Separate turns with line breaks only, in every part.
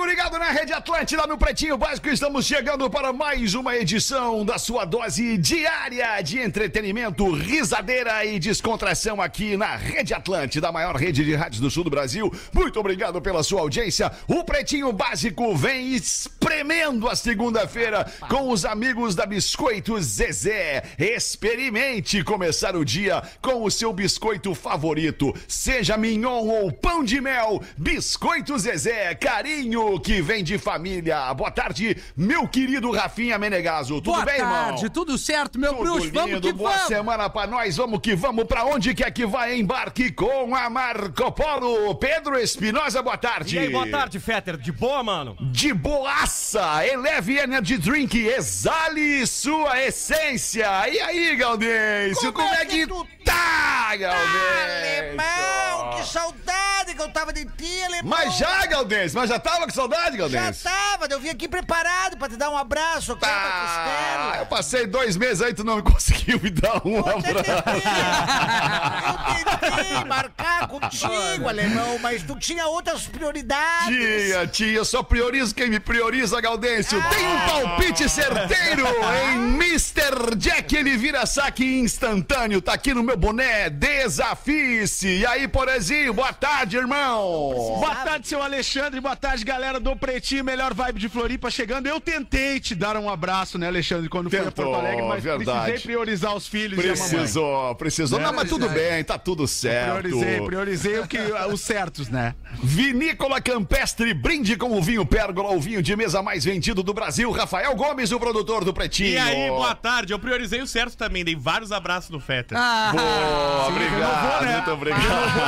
amigo ligado na Rede Atlântida, no Pretinho Básico, estamos chegando para mais uma edição da sua dose diária de entretenimento, risadeira e descontração aqui na Rede Atlântida, a maior rede de rádios do sul do Brasil. Muito obrigado pela sua audiência. O Pretinho Básico vem espremendo a segunda-feira com os amigos da Biscoito Zezé. Experimente começar o dia com o seu biscoito favorito, seja mignon ou pão de mel. Biscoito Zezé, carinho que vem de família. Boa tarde, meu querido Rafinha Menegaso. Tudo
Boa
bem,
tarde,
irmão?
tudo certo, meu
Tudo
bruxo?
lindo,
Vamos que
boa
vamos!
semana pra nós, vamos que vamos. Pra onde quer que vai? Embarque com a Marco Polo. Pedro Espinosa, boa tarde.
E aí, boa tarde, Fetter. De boa, mano?
De boaça, Eleve Energy Drink, exale sua essência. E aí, Gaudêncio, como, é que,
tu
tá, Gaudêncio?
Alemão, que saudade que eu tava de ti, alemão.
Mas já, Gaudêncio, mas já tava com saudade,
Já
Gaudêncio?
tava, eu vim aqui preparado pra te dar um abraço, aqui
Ah, eu passei dois meses aí, tu não conseguiu me dar um
costela. Eu
abraço.
tentei, eu tentei marcar contigo, alemão, mas tu tinha outras prioridades.
Tia, tia, eu só priorizo quem me prioriza, Gaudêncio. Tem um palpite certeiro em Mr. Jack, ele vira saque instantâneo. Tá aqui no meu boné, desafie-se. E aí, Porezinho, boa tarde, irmão.
Boa tarde, seu Alexandre. Boa tarde, galera do Pretinho, melhor vibe de Floripa chegando. Eu tentei te dar um abraço, né, Alexandre, quando fui a
Tentou,
Porto Alegre, mas
verdade.
precisei priorizar os filhos e a mamãe.
Precisou, precisou. Não, mas tudo bem, tá tudo certo.
Priorizei, priorizei o que, os certos, né?
Vinícola Campestre, brinde com o vinho Pérgola, o vinho de mesa mais vendido do Brasil. Rafael Gomes, o produtor do Pretinho.
E aí, boa tarde. Eu priorizei o certo também. Dei vários abraços no Fetter.
Ah,
Boa, obrigado,
renovou, né?
muito obrigado.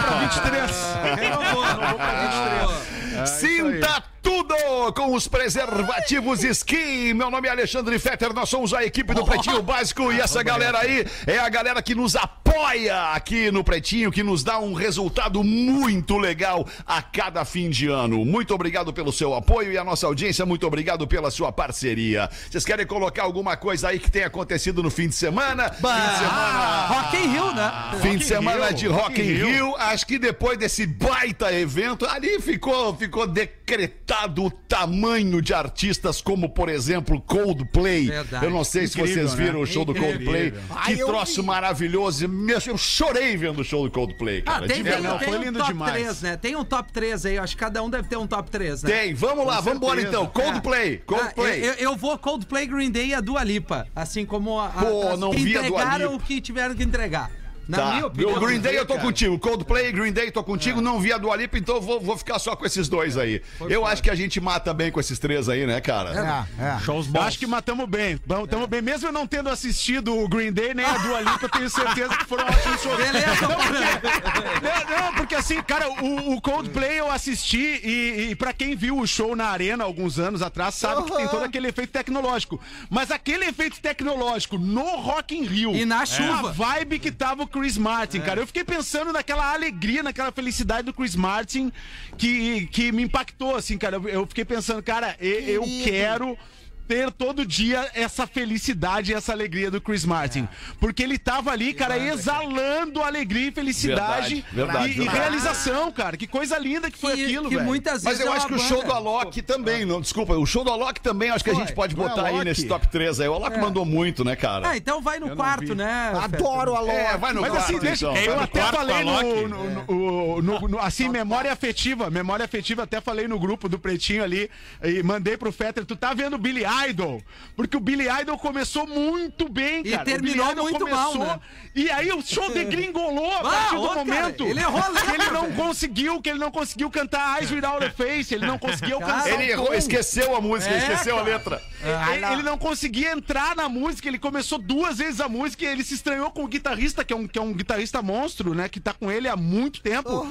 Pra 23. Renovou, renovou pra 23.
Sinta tudo com os preservativos Skin. Meu nome é Alexandre Fetter, nós somos a equipe do Pretinho Básico e essa galera aí é a galera que nos apoia aqui no Pretinho, que nos dá um resultado muito legal a cada fim de ano. Muito obrigado pelo seu apoio e a nossa audiência, muito obrigado pela sua parceria. Vocês querem colocar alguma coisa aí que tenha acontecido no fim de semana? Fim de semana.
Rock in Rio, né?
Fim de semana
Rio,
de Rock
Rock
in
in
Rio.
Rio.
Acho que depois desse baita evento, ali ficou, ficou decretado o tamanho de artistas como, por exemplo, Coldplay.
Verdade.
Eu não sei se
Incrível,
vocês viram
né?
o show do
Incrível.
Coldplay. Que
Ai,
troço
vi.
maravilhoso. Eu chorei vendo o show do Coldplay,
Ah,
cara.
tem,
de
tem,
não,
verdade.
tem
foi
um
lindo
top
demais.
3, né? Tem um top 3 aí, acho que cada um deve ter um top 3, né?
Tem, vamos lá, vamos embora então. Coldplay,
Ah,
Coldplay.
eu, eu vou Coldplay, Green Day e a Dua Lipa. Assim como a, a,
Pô,
as
não
que
vi a Dua
entregaram
Lipa.
o que tiveram que entregar. Na
Tá.
minha opinião.
o Green Day eu tô
cara.
contigo. Coldplay, Green Day, tô contigo. Não vi a Dua Lipa, então eu vou, vou ficar só com esses dois aí. eu acho que a gente mata bem com esses três aí, né, cara?
É, é.
Shows
Eu
bons.
acho que matamos bem. Bom, Tamo bem. Mesmo eu não tendo assistido o Green Day nem a Dua Lipa, eu tenho certeza que foram ótimos shows.
Beleza,
Não, não, porque assim, cara, o, o Coldplay eu assisti e, e pra quem viu o show na arena alguns anos atrás, sabe que tem todo aquele efeito tecnológico. Mas aquele efeito tecnológico no Rock in Rio.
E na
A
chuva.
vibe que tava o Chris Martin, cara. Eu fiquei pensando naquela alegria, naquela felicidade do Chris Martin que, que me impactou, assim, cara. Eu, eu fiquei pensando, cara, eu, quero ter todo dia essa felicidade e essa alegria do Chris Martin. Porque ele tava ali, cara, exalando alegria e felicidade
Verdade, verdade,
e, e
verdade.
realização, cara. Que coisa linda que foi
que,
aquilo,
que
velho.
muitas
Mas
vezes
eu
é
acho que o show
banda-
do Alok também, não, desculpa, o show do Alok também acho que a gente pode
é
botar aí
Alok?
nesse top 3 aí. O Alok mandou muito, né, cara?
Ah, então vai no
não
quarto, né?
Adoro a Loki.
É, vai no
Mas
quarto,
assim, deixa,
então.
eu até falei no, no, no- no- no- assim, memória afetiva, memória afetiva, até falei no grupo do Pretinho ali, e mandei pro Fetter, tu tá vendo o Billy Idol? Porque o Billy Idol começou muito bem,
E
cara.
terminou
o Billy Idol
muito
começou,
mal, né?
E aí o show degringolou a
Ah,
partir do
ô, cara,
momento
ele errou a letra,
que ele não
velho.
conseguiu, que ele não conseguiu cantar Eyes Without a Face, ele não conseguiu alcançar
Ele errou, esqueceu a música,
É,
esqueceu a
cara.
letra.
Ele, ele não conseguia entrar na música, ele começou duas vezes a música e ele se estranhou com o guitarrista, que é um, que é um guitarrista monstro, né? Que tá com ele há muito tempo.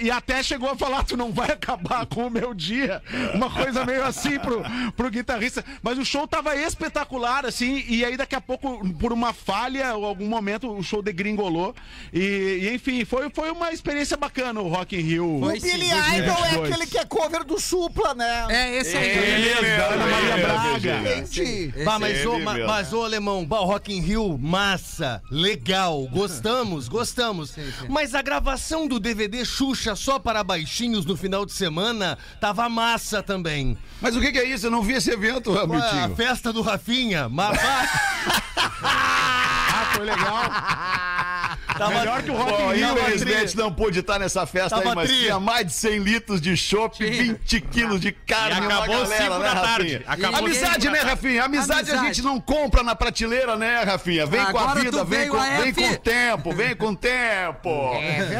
E, e até chegou a falar: tu não vai acabar com o meu dia. Uma coisa meio assim pro, pro guitarrista. Mas Mas o show tava espetacular, assim, e aí daqui a pouco, por uma falha ou algum momento, o show degringolou. E, e, enfim, foi, foi uma experiência bacana o Rock in Rio.
Foi
O
sim,
Billy
sim.
Idol é
22.
aquele que é cover do Supla, né?
É, esse aí.
Beleza, Ana Maria Braga.
Esse
Bah, mas, ô,
ele
ma- mas, ô, Alemão, bah, o Rock in Rio, massa, legal, gostamos, gostamos.
sim.
Mas a gravação do DVD Xuxa só para baixinhos no final de semana tava massa também.
Mas o que, que é isso? Eu não vi esse evento,
Ué, a festa do Rafinha, mas
Ah, foi legal.
tava,
Melhor que o Rock
Bom,
in Rio.
infelizmente não pude estar nessa festa
Tava
aí, mas
tri.
tinha mais de 100 litros de chopp,
Tinha.
20 quilos de carne,
E acabou
galera,
cinco
né,
da tarde.
Amizade, né, Rafinha? Amizade, a
Amizade.
gente não compra na prateleira, né, Rafinha? Vem com a
Agora
vida, vem com,
a
vem com o tempo, vem com o tempo.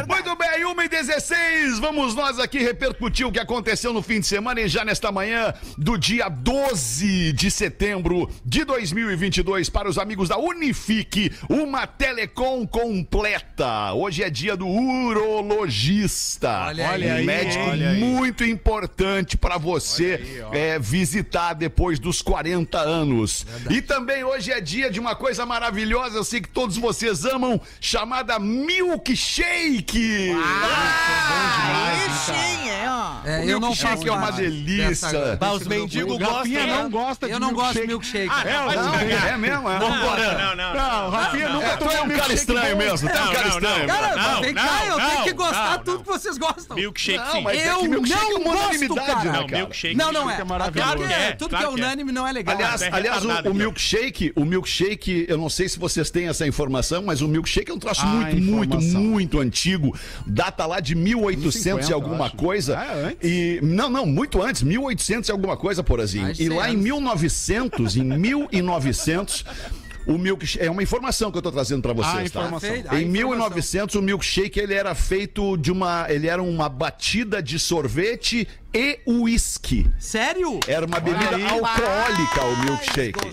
Muito bem, 1 e 16 vamos nós aqui repercutir o que aconteceu no fim de semana e já nesta manhã do dia 12 de setembro de 2022 para os amigos da Unifique, uma telecom completa. Hoje é dia do urologista.
Olha aí.
um médico
olha aí.
muito importante para você é, visitar depois dos 40 anos. E também hoje é dia de uma coisa maravilhosa, eu sei que todos vocês amam, chamada milkshake.
aí sim, é, ó.
É,
O
eu
milkshake é uma delícia.
dessa-
Bah, os mendigos
grupo.
O Rafinha
gostam.
não gosta de
Eu não gosto de
milkshake.
Ah, te
Não, é mesmo, é.
Não, não, não.
Não, Rafinha nunca
É, tu
tomou
é um cara estranho
bom.
mesmo, é um
Não,
cara
não,
estranho.
não.
Cara,
Não,
vem
não,
cá, eu tenho
não,
que gostar
não,
tudo que vocês gostam.
Milkshake
Não,
sim.
mas é
Eu
milkshake
não
é uma
gosto,
unanimidade,
cara.
né,
Não, milkshake.
Não, não é.
é maravilhoso.
Tudo que é,
É,
tudo
claro
que é
que é.
unânime não é legal.
Aliás,
é
aliás o, milkshake, o milkshake, eu não sei se vocês têm essa informação, mas o milkshake é um troço
Ah,
muito, muito, muito antigo. Data lá de 1800 e
50,
alguma coisa.
Ah, é antes?
E não, não, muito antes, 1800 e alguma coisa, porazinho.
Mais de
E
100
lá em
anos.
1900, em 1900, o milkshake é uma informação que eu tô trazendo pra vocês,
Ah,
tá?
informação.
Em
informação.
1900, o milkshake ele era feito de uma, ele era uma batida de sorvete e uísque.
Sério?
Era uma bebida
aí.
alcoólica o
Ai,
milkshake.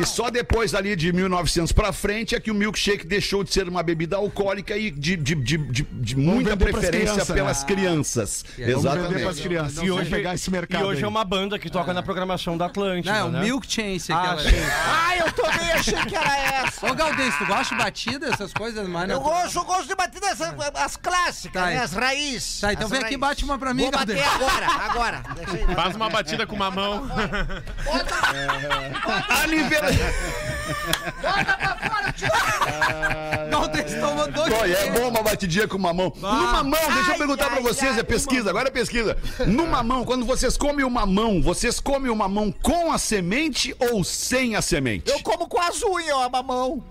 E só depois ali de 1900 pra frente é que o milkshake deixou de ser uma bebida alcoólica e de, de, de, de- de muita preferência
crianças,
pelas
né?
crianças.
Vamos pras
Exatamente.
crianças.
E hoje,
pegar esse mercado
e hoje
aí.
é uma banda que toca na programação da Atlântida,
Não, é o
né?
Milk Chance.
Ah,
aquela-
sim.
Ah, eu também achei que era essa.
Ô, Galdês, tu gosta de batida, essas coisas? Mas.
Eu gosto, eu gosto de bater nessas, as clássicas,
Tá,
né? As raízes.
Tá, então
As
vem aqui e bate uma pra mim,
Vou bater
Galdês.
Agora, agora. Deixa aí.
Faz uma batida com uma mão.
Aniversário.
Galdês tomou dois...
Olha, é bom uma batidinha com mamão. No mamão, deixa eu
Ai,
perguntar pra
ai,
vocês,
ai,
é pesquisa, agora é pesquisa. No mamão, quando vocês comem o mamão, vocês comem o mamão com a semente ou sem a semente?
Eu como com as unhas, ó, a mamão.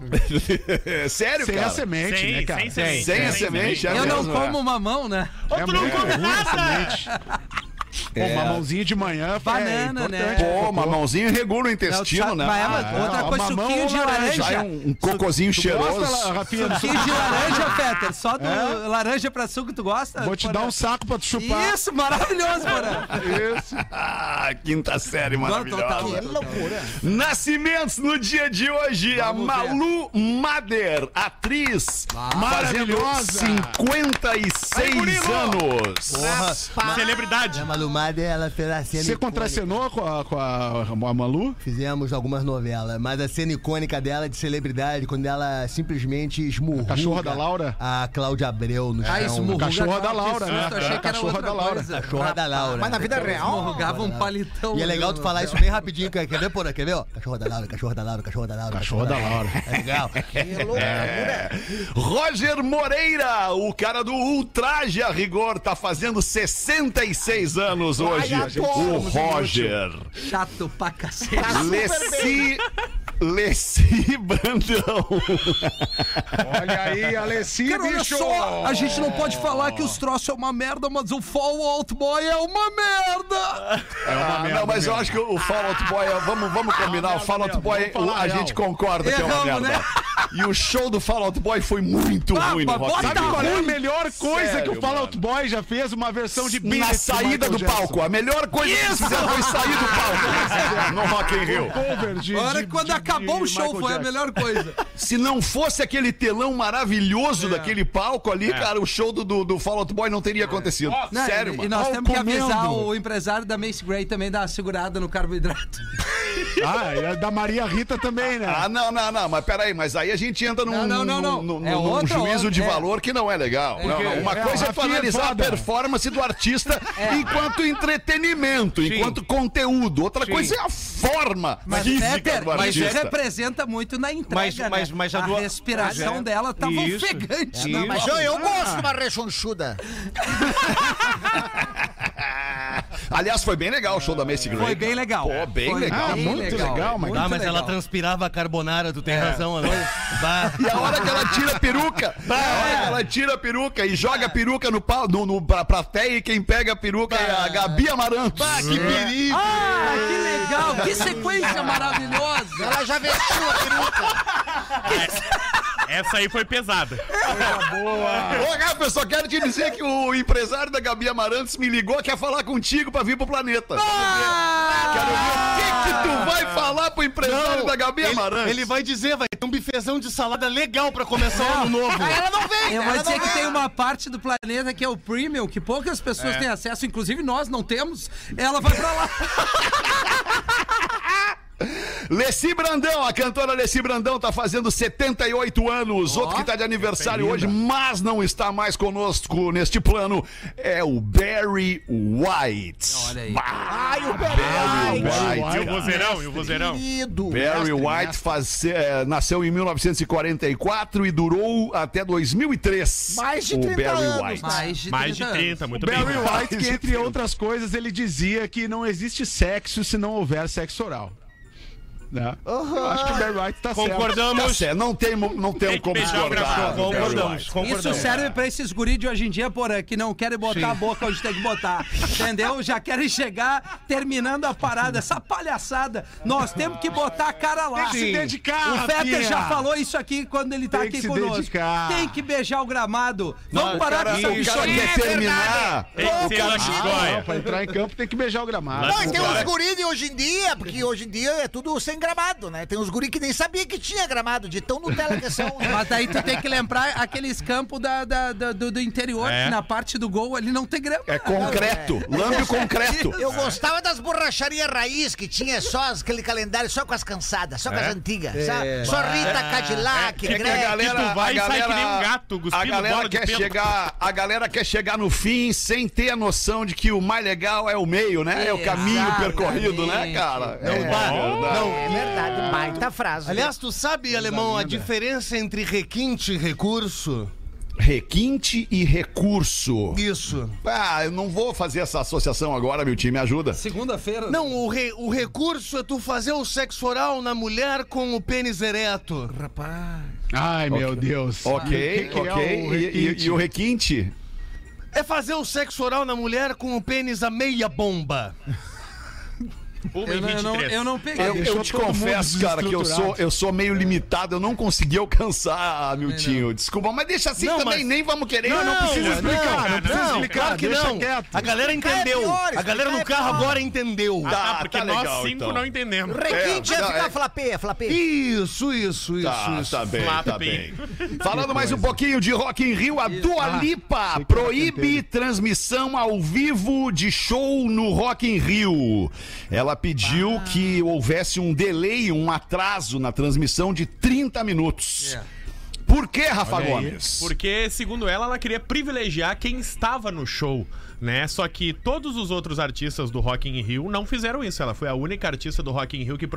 Sério,
Sem
cara?
a semente,
Sem-
né, cara?
sem semente.
Sem a semente, é
Eu não
mesmo, é.
como mamão, né?
É
tu não come nada!
Semente. Pô, mamãozinho de manhã
Banana,
é
né?
importante.
Pô, mamãozinho regula o intestino, né?
mas é
Ah,
uma- outra
é.
coisa, suquinho de
laranja?
É
laranja.
um, um cocôzinho cheiroso.
Gosta, do
Suquinho de laranja, Peter. Só do laranja pra suco tu gosta?
Vou te dar um saco pra tu chupar.
Isso, maravilhoso, Porã.
Isso.
Ah, quinta série
Agora total.
maravilhosa.
Loucura.
Nascimentos no dia de hoje, a
Vamos ver.
Malu Mader, atriz, fazendo
Maravilhosa.
56 anos.
Porra,
Celebridade.
a Malumada, ela fez a cena
Você contracenou com a, com a, a Malu?
Fizemos algumas novelas, mas a cena icônica dela de celebridade, quando ela simplesmente esmurrou.
cachorra da Laura?
A Cláudia Abreu no
Ah,
chão.
isso, murruga.
cachorra da Laura, né?
susto, Achei
É,
que era
cachorra da Laura.
Cachorra da Laura.
Mas na vida real.
Morrugava um palitão.
E é legal tu falar isso bem rapidinho, quer ver, porra? Quer ver, ó? Cachorro da Laura, cachorro da Laura, cachorro da Laura.
Cachorro da Laura.
É legal.
Que loucura.
Roger Moreira, o cara do Ultraje a rigor, tá fazendo 66 anos hoje.
adoro.
o Roger.
Chato pra cacete.
Tá
Leci. Leci Brandão.
Olha aí, Alessi,
Cara, olha só, a gente não pode falar que os troços é uma merda, mas o Fall Out Boy é uma merda.
Ah, não, mas eu acho que o Fall Out Boy, é- vamos, vamos combinar, o Fall Out Boy,
falar
a
real.
gente concorda que é uma
Erramos,
merda.
né?
E o show do Fall Out Boy foi muito
Ah,
ruim no Rock.
Sabe qual é a melhor coisa
Sério,
que o Fall Out Boy já fez? Uma versão de
Na
Billy
saída do palco, a melhor coisa que eles fizeram foi sair do palco no Rock in Rio.
Cover de,
Agora,
de-
quando
de-
acabou o show,
Michael
foi a
Jackson.
melhor coisa.
Se não fosse aquele telão maravilhoso daquele palco ali, cara, o show do, do, do Fall Out Boy não teria acontecido.
Não,
Sério,
e,
mano.
e nós
Ó,
temos que
comendo.
avisar o empresário da Mace Gray também dar uma segurada no carboidrato.
Ah, e a da Maria Rita também, né?
Ah, não, não, não, mas peraí, mas aí a gente entra num,
Não, não, não, não.
num- num-
É
num
outra,
juízo
outra,
de
é.
valor que não é legal. Não, não, Uma
É,
coisa é tu
é
analisar a performance do artista enquanto entretenimento, enquanto conteúdo. Outra coisa é a forma
Mas,
física
Peter,
do
mas
artista.
Representa muito na entrega,
Mas-
né?
mas- mas a
a
do-
respiração
É.
dela tava
Isso.
ofegante.
Não,
né?
mas eu, eu gosto de uma rechonchuda.
Aliás, foi bem legal o show da Macy Gray.
Foi bem legal.
Pô, bem
Foi
legal.
bem
muito legal, mas-
muito
Ah, mas ela
legal.
transpirava a carbonara, tu tem razão, Alô. Bah.
E a hora que ela tira a peruca, a hora que ela tira a peruca e joga a peruca no pau, no, no, pra plateia e quem pega a peruca é a Gabi Amarantos.
Que perigo!
Ah, que legal! Que sequência maravilhosa!
Ela já vestiu a peruca.
Essa aí foi pesada.
Ô, Rafa, eu só quero te dizer que o empresário da Gabi Amarantos me ligou, quer falar contigo pra vir pro planeta. Quero ver o que, que tu vai falar pro empresário da Gabi
Ele,
Amarantos.
ele vai dizer, vai ter um bifezão de salada legal pra começar o ano novo.
Ah, ela não vem.
Eu vou dizer
não
que
vem.
tem uma parte do planeta que é o premium, que poucas pessoas têm acesso, inclusive nós não temos. Ela vai pra lá.
Leci Brandão, a cantora Leci Brandão tá fazendo 78 anos. Outro que tá de aniversário hoje, mas não está mais conosco neste plano, é o Barry White.
Olha aí.
Bah,
Ai, o
Barry
Barry
White.
E o vozeirão, e o vozeirão.
Querido.
Barry White faz, eh, nasceu em 1944 e durou até 2003.
Mais de
o
30
Barry
anos,
White.
Mais de
Mais de
30 anos.
30, muito
Barry
bem.
White, que entre outras coisas, ele dizia que não existe sexo se não houver sexo oral. Né? Eu acho que o Barry White tá certo.
Tá
Concordamos.
certo, não tem, não tem como discordar. Barry
Concordamos, concordamos.
Isso serve pra esses guris de hoje em dia, porra, que não querem botar a boca onde tem que botar. Entendeu? Já querem chegar terminando a parada, essa palhaçada. Nós temos que botar a cara lá.
Tem que se dedicar,
O Fetter já falou isso aqui quando ele tá
Tem
aqui
que se
conosco.
dedicar.
Tem que beijar o gramado. Vamos
Não,
parar
cara,
com
o
isso.
cara quer terminar.
Tem que ser
Ah,
Lagoia.
não, pra entrar em campo tem que beijar o gramado.
Não, e tem uns guri de hoje em dia, porque hoje em dia é tudo sem gramado, né? Tem uns guri que nem sabia que tinha gramado, de tão Nutella que são. né?
Mas daí tu tem que lembrar aqueles campos da, da- da- do, do interior,
É.
que na parte do gol ali não tem grama.
É concreto, lambe o concreto.
Eu gostava das borracharias raiz, que tinha só aquele calendário só com as cansadas, só com as antigas. sabe? Só Rita Cadillac,
É que a galera,
tu vai
a
e sai
galera,
que nem um gato,
a galera quer chegar, a galera quer chegar no fim sem ter a noção de que o mais legal é o meio, né? É o caminho
Exatamente.
percorrido, né, cara? É, verdade.
É verdade, baita frase.
Aliás, tu sabe, alemão, a diferença entre requinte e recurso?
requinte e recurso.
Isso.
Ah, eu não vou fazer essa associação agora, meu time, me ajuda.
Segunda-feira.
Não, o, re- o recurso é tu fazer o sexo oral na mulher com o pênis ereto.
Ai, meu Deus.
Ok,
é
ok.
o
E- e, e o requinte?
É fazer o sexo oral na mulher com o pênis a meia bomba.
Uma
Eu não, eu, não,
23.
eu não peguei.
Eu, eu te confesso, cara, que eu sou, eu sou meio limitado, eu não consegui alcançar, Miltinho. Desculpa, mas deixa assim
Não,
também,
mas-
nem vamos querer.
Não, não precisa explicar, não precisa
Não,
explicar,
claro que não.
quieto.
A galera entendeu.
pior,
A galera no
é
carro agora entendeu.
Ah,
Tá,
porque
tá
nós
legal,
cinco
então.
não entendemos.
Requinte
É,
é,
não,
ficar
é-
flapê, flapê.
Isso, isso, isso,
Tá,
isso.
tá bem,
Flap
tá
bem.
bem. Falando mais um pouquinho de Rock in Rio, a Dua Lipa proíbe transmissão ao vivo de show no Rock in Rio. Ela pediu que houvesse um delay, um atraso na transmissão de 30 minutos. Por que, Rafa. Gomes?
Porque, segundo ela, ela queria privilegiar quem estava no show, né? Só que todos os outros artistas do Rock in Rio não fizeram isso. Ela foi a única artista do Rock in Rio que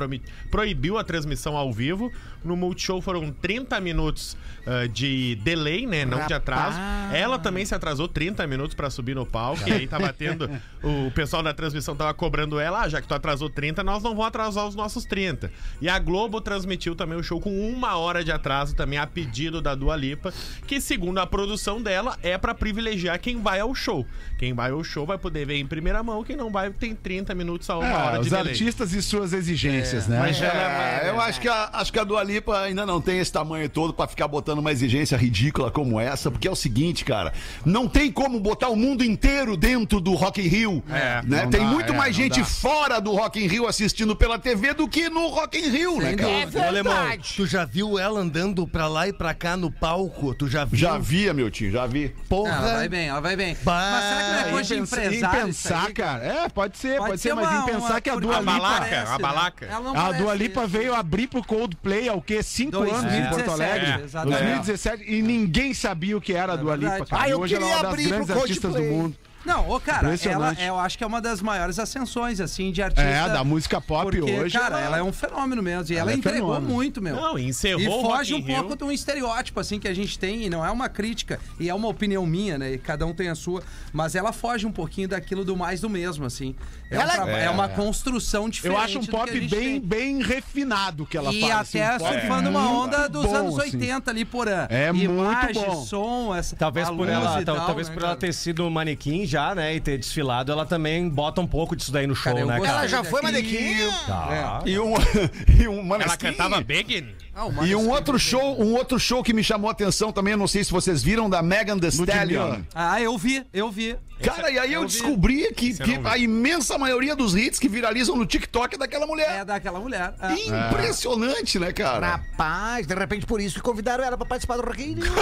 proibiu a transmissão ao vivo. No Multishow foram 30 minutos ah, de delay, né? Não de atraso. Ela também se atrasou 30 minutos pra subir no palco. E aí tava tendo... O pessoal da transmissão tava cobrando ela. Ah, já que tu atrasou 30, nós não vamos atrasar os nossos 30. E a Globo transmitiu também o show com uma hora de atraso, também a pedido da Dua Lipa, que segundo a produção dela, é pra privilegiar quem vai ao show. Quem vai ao show vai poder ver em primeira mão, quem não vai tem 30 minutos a uma
Ah,
hora de
os
delay.
artistas e suas exigências, né?
Mas
É, eu acho que, a, acho que a Dua Lipa ainda não tem esse tamanho todo pra ficar botando uma exigência ridícula como essa, porque é o seguinte, cara, não tem como botar o mundo inteiro dentro do Rock in Rio,
É,
né? Tem
dá,
muito
é,
mais gente
dá.
fora do Rock in Rio assistindo pela TV do que no Rock in Rio, né, cara?
É
Ô, Alemão,
verdade.
tu já viu ela andando pra lá e pra cá no palco? Tu já viu?
Já via, meu tio, já vi.
Porra.
Ela vai bem, ela vai bem.
Bah.
Mas será que não é coisa de
em pensar-
empresário
Em pensar, cara. É, pode ser, pode, ser, mas
uma-
em pensar
uma-
que a Dua Lipa...
balaca, a balaca.
A Dua Lipa
isso.
veio abrir pro Coldplay há o quê? Cinco anos em
2017,
Porto Alegre.
é, exatamente.
2017. E ninguém sabia o que era a Dua Lipa, cara.
Ah,
e
eu
hoje ela é
queria
uma das
abrir pro
grandes artistas do mundo.
Não, ô, cara, ela,
Impressionante.
eu acho que é uma das maiores ascensões, assim, de artista.
É, da música pop
porque,
hoje,
Cara,
ela-
ela... é um fenômeno mesmo. E ela,
é
entregou
fenômeno.
muito, meu.
Não, encerrou
E foge um
Rio.
pouco de um estereótipo, assim, que a gente tem, e não é uma crítica, e é uma opinião minha, né? E cada um tem a sua. Mas ela foge um pouquinho daquilo do mais do mesmo, assim. É, um
Ela-
traba- é uma construção diferente.
Eu acho um pop bem,
tem.
bem refinado que ela
e
faz. assim,
até
um pop
surfando uma
muito
onda dos
bom,
anos
assim.
80 ali por ano.
É muito
Imagem,
bom.
som, essa,
Talvez
a
por ela,
e
tal-
tal,
talvez
né,
por ela ter sido manequim já, né, e ter desfilado, ela também bota um pouco disso daí no show, né, cara?
Ela já foi manequim?
Tá.
E um, e um
Ela
Maneskin.
cantava Begging?
Ah, o
E
Maneskin
um outro show, um outro show que me chamou a atenção também, eu não sei se vocês viram, da Megan Thee Stallion.
Ah, eu vi, eu vi.
Cara, e aí eu descobri que,
eu
que
não vi.
a imensa maioria dos hits que viralizam no TikTok é daquela mulher.
É daquela mulher. Ah.
Impressionante, né, cara?
Rapaz, de repente por isso que convidaram ela pra participar do Rock in Rio.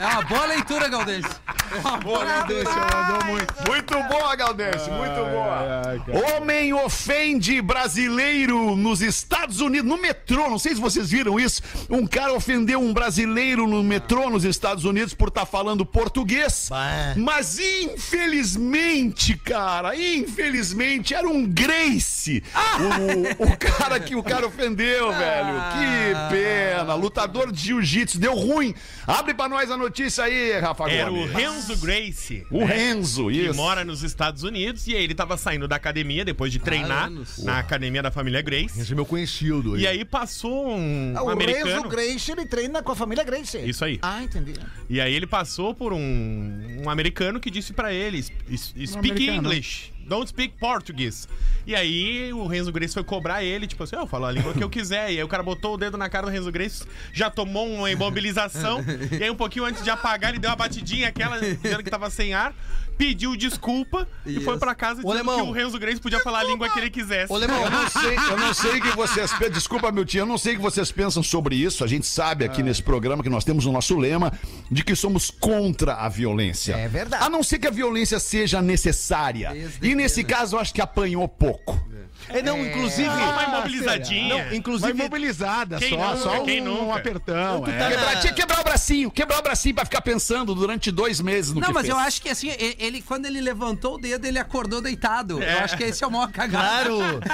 É uma boa leitura, Galdês. É uma boa leitura.
Muito boa, Galdense, muito boa. Homem ofende brasileiro nos Estados Unidos, no metrô. Não sei se vocês viram isso. Um cara ofendeu um brasileiro no metrô nos Estados Unidos por estar falando português.
Bah.
Mas infelizmente, cara, infelizmente era um Grace. O, o cara que o cara ofendeu, velho. Que pena. Lutador de jiu-jitsu. Deu ruim. Abre pra nós a notícia aí, Rafa
Era o. Renzo Gracie.
O Renzo,
que
isso.
mora nos Estados Unidos e aí ele tava saindo da academia depois de treinar
anos.
na academia da família Grace.
Esse é meu conhecido.
E aí passou um,
Ah,
um
o
americano.
Renzo Grace, ele treina com a família Grace.
Isso aí.
Ah, entendi.
E aí ele passou por um, um americano que disse pra ele: "S- s- Speak
americano.
English, don't speak Portuguese. E aí o Renzo Grace foi cobrar ele, tipo assim, eu falo a língua que eu quiser. E aí o cara botou o dedo na cara do Renzo Grace, já tomou uma imobilização. e aí um pouquinho antes de apagar, ele deu uma batidinha, aquela dizendo que tava sem ar, pediu desculpa e foi pra casa dizendo
Alemão.
que o Renzo Grace podia falar a língua que ele quisesse.
Ô, Lemão,
Eu não sei, eu não sei o que vocês pensam. Desculpa, meu tio, eu não sei o que vocês pensam sobre isso. A gente sabe aqui nesse programa que nós temos o nosso lema de que somos contra a violência.
É verdade.
A não ser que a violência seja necessária.
Desde
E nesse
né?
caso, eu acho que apanhou pouco.
É, não, inclusive.
Só uma imobilizadinha.
Não, inclusive.
imobilizada
Quem
só,
nunca,
só
quem
um,
nunca?
um apertão. é.
tá
Quebrar, tinha que quebrar o bracinho, quebrar o bracinho pra ficar pensando durante dois meses no
Não,
que
mas
fez.
eu acho que assim, ele, quando ele levantou o dedo, ele acordou deitado. Eu acho que esse é o maior cagado.
Claro!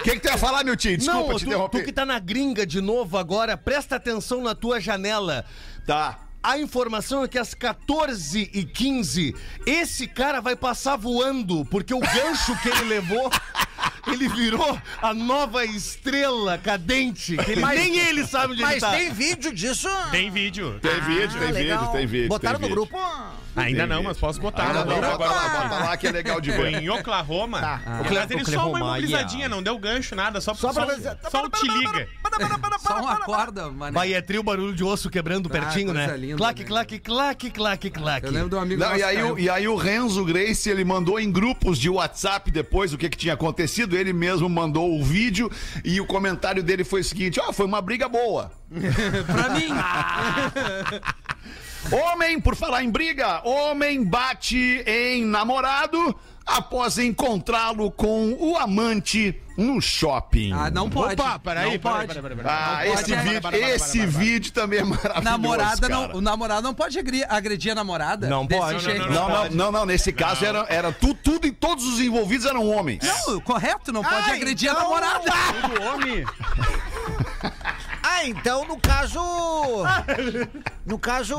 O que, que tu ia falar, meu tio? Desculpa
não,
te
tu,
interromper.
tu que tá na gringa de novo agora, presta atenção na tua janela.
Tá.
A informação é que às 14h15 esse cara vai passar voando, porque o gancho que ele levou, ele virou a nova estrela cadente, que ele,
Mas-
nem ele sabe onde ele
Mas
tá.
tem vídeo disso?
Tem vídeo.
Tem vídeo, tem
Ah, legal.
vídeo, tem vídeo.
Botaram
tem
no
vídeo.
grupo?
Ainda não, mas posso botar.
Ah,
no
não,
agora.
lá, bota lá que é legal de ver.
em Oklahoma.
Tá.
Mas ele só uma imobilizadinha, não deu gancho, nada. Só,
Só
só,
pra-
só, só te liga.
Só uma corda, mano.
Vai, é trio barulho de osso quebrando pertinho,
coisa
né?
linda,
claque,
né?
claque, claque, claque, claque.
Eu lembro um amigo
Não, e, aí,
que
o- e aí o Renzo Grace, ele mandou em grupos de WhatsApp depois o que, que tinha acontecido. Ele mesmo mandou o vídeo e o comentário dele foi o seguinte: ó, foi uma briga boa.
Pra mim.
Homem, por falar em briga, homem bate em namorado após encontrá-lo com o amante no shopping.
Ah, não pode.
Opa, peraí,
não
peraí,
pode.
peraí, peraí, peraí.
Ah, esse, vídeo, esse vídeo também é maravilhoso.
Namorada não, o namorado não pode agredir, a namorada.
Não pode.
Não, não, não, não, nesse caso era, era tu- tudo e todos os envolvidos eram homens.
Não, correto, não pode
Ah,
agredir a namorada.
Homem.
Ah, então no caso. No caso.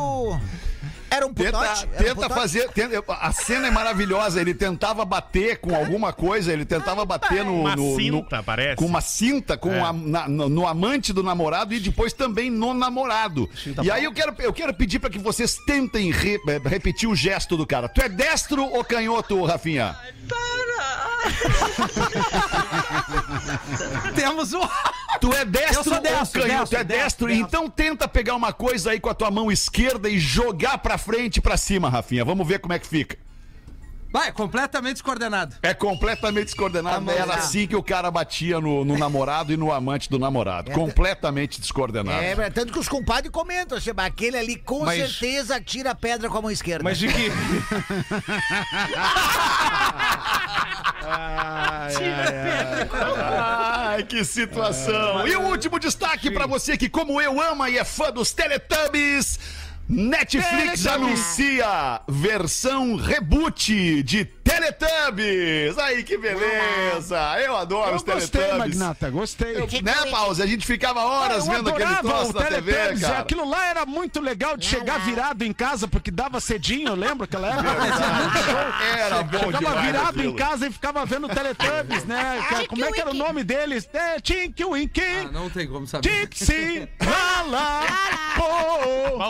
Era um
Tenta,
putote? Era
tenta
putote?
fazer. tenta- a cena é maravilhosa. Ele tentava bater com alguma coisa, ele tentava bater no.
Uma
no- no-
cinta, parece.
Com uma cinta, com
É.
a- na- no, no amante do namorado e depois também no namorado. e aí eu quero, eu quero pedir pra que vocês tentem re- repetir o gesto do cara. Tu é destro ou canhoto, Rafinha?
Temos um.
Tu é destro,
Eu sou destro,
canhoto?
destro,
é destro?
destro,
Então tenta pegar uma coisa aí com a tua mão esquerda e jogar pra frente e pra cima, Rafinha. Vamos ver como é que fica.
Vai, completamente descoordenado.
É completamente descoordenado. Era assim que o cara batia no, no namorado e no amante do namorado. Completamente descoordenado.
É, tanto que os compadres comentam, assim, "Bah, aquele ali com
Mas-
certeza tira a pedra com a mão esquerda.
Mas de que.
Ai, que situação! E o último destaque pra você que, como eu, ama e é fã dos Teletubbies. Netflix anuncia versão reboot de Teletubbies. Aí que beleza! Eu adoro
Eu
os
gostei,
Teletubbies.
Magnata, gostei.
Eu, né, Pause? A gente ficava horas
Eu
vendo aquele troço
o
na TV,
Teletubbies,
cara.
Aquilo lá era muito legal de chegar virado em casa, porque dava cedinho, eu lembro aquela época.
Era bom
Ficava
demais
virado
aquilo.
em casa e ficava vendo Teletubbies, né? Cara, Como é que era o nome deles? É, Tinky Winky,
Ah, não tem como saber.
Dixie, Lala,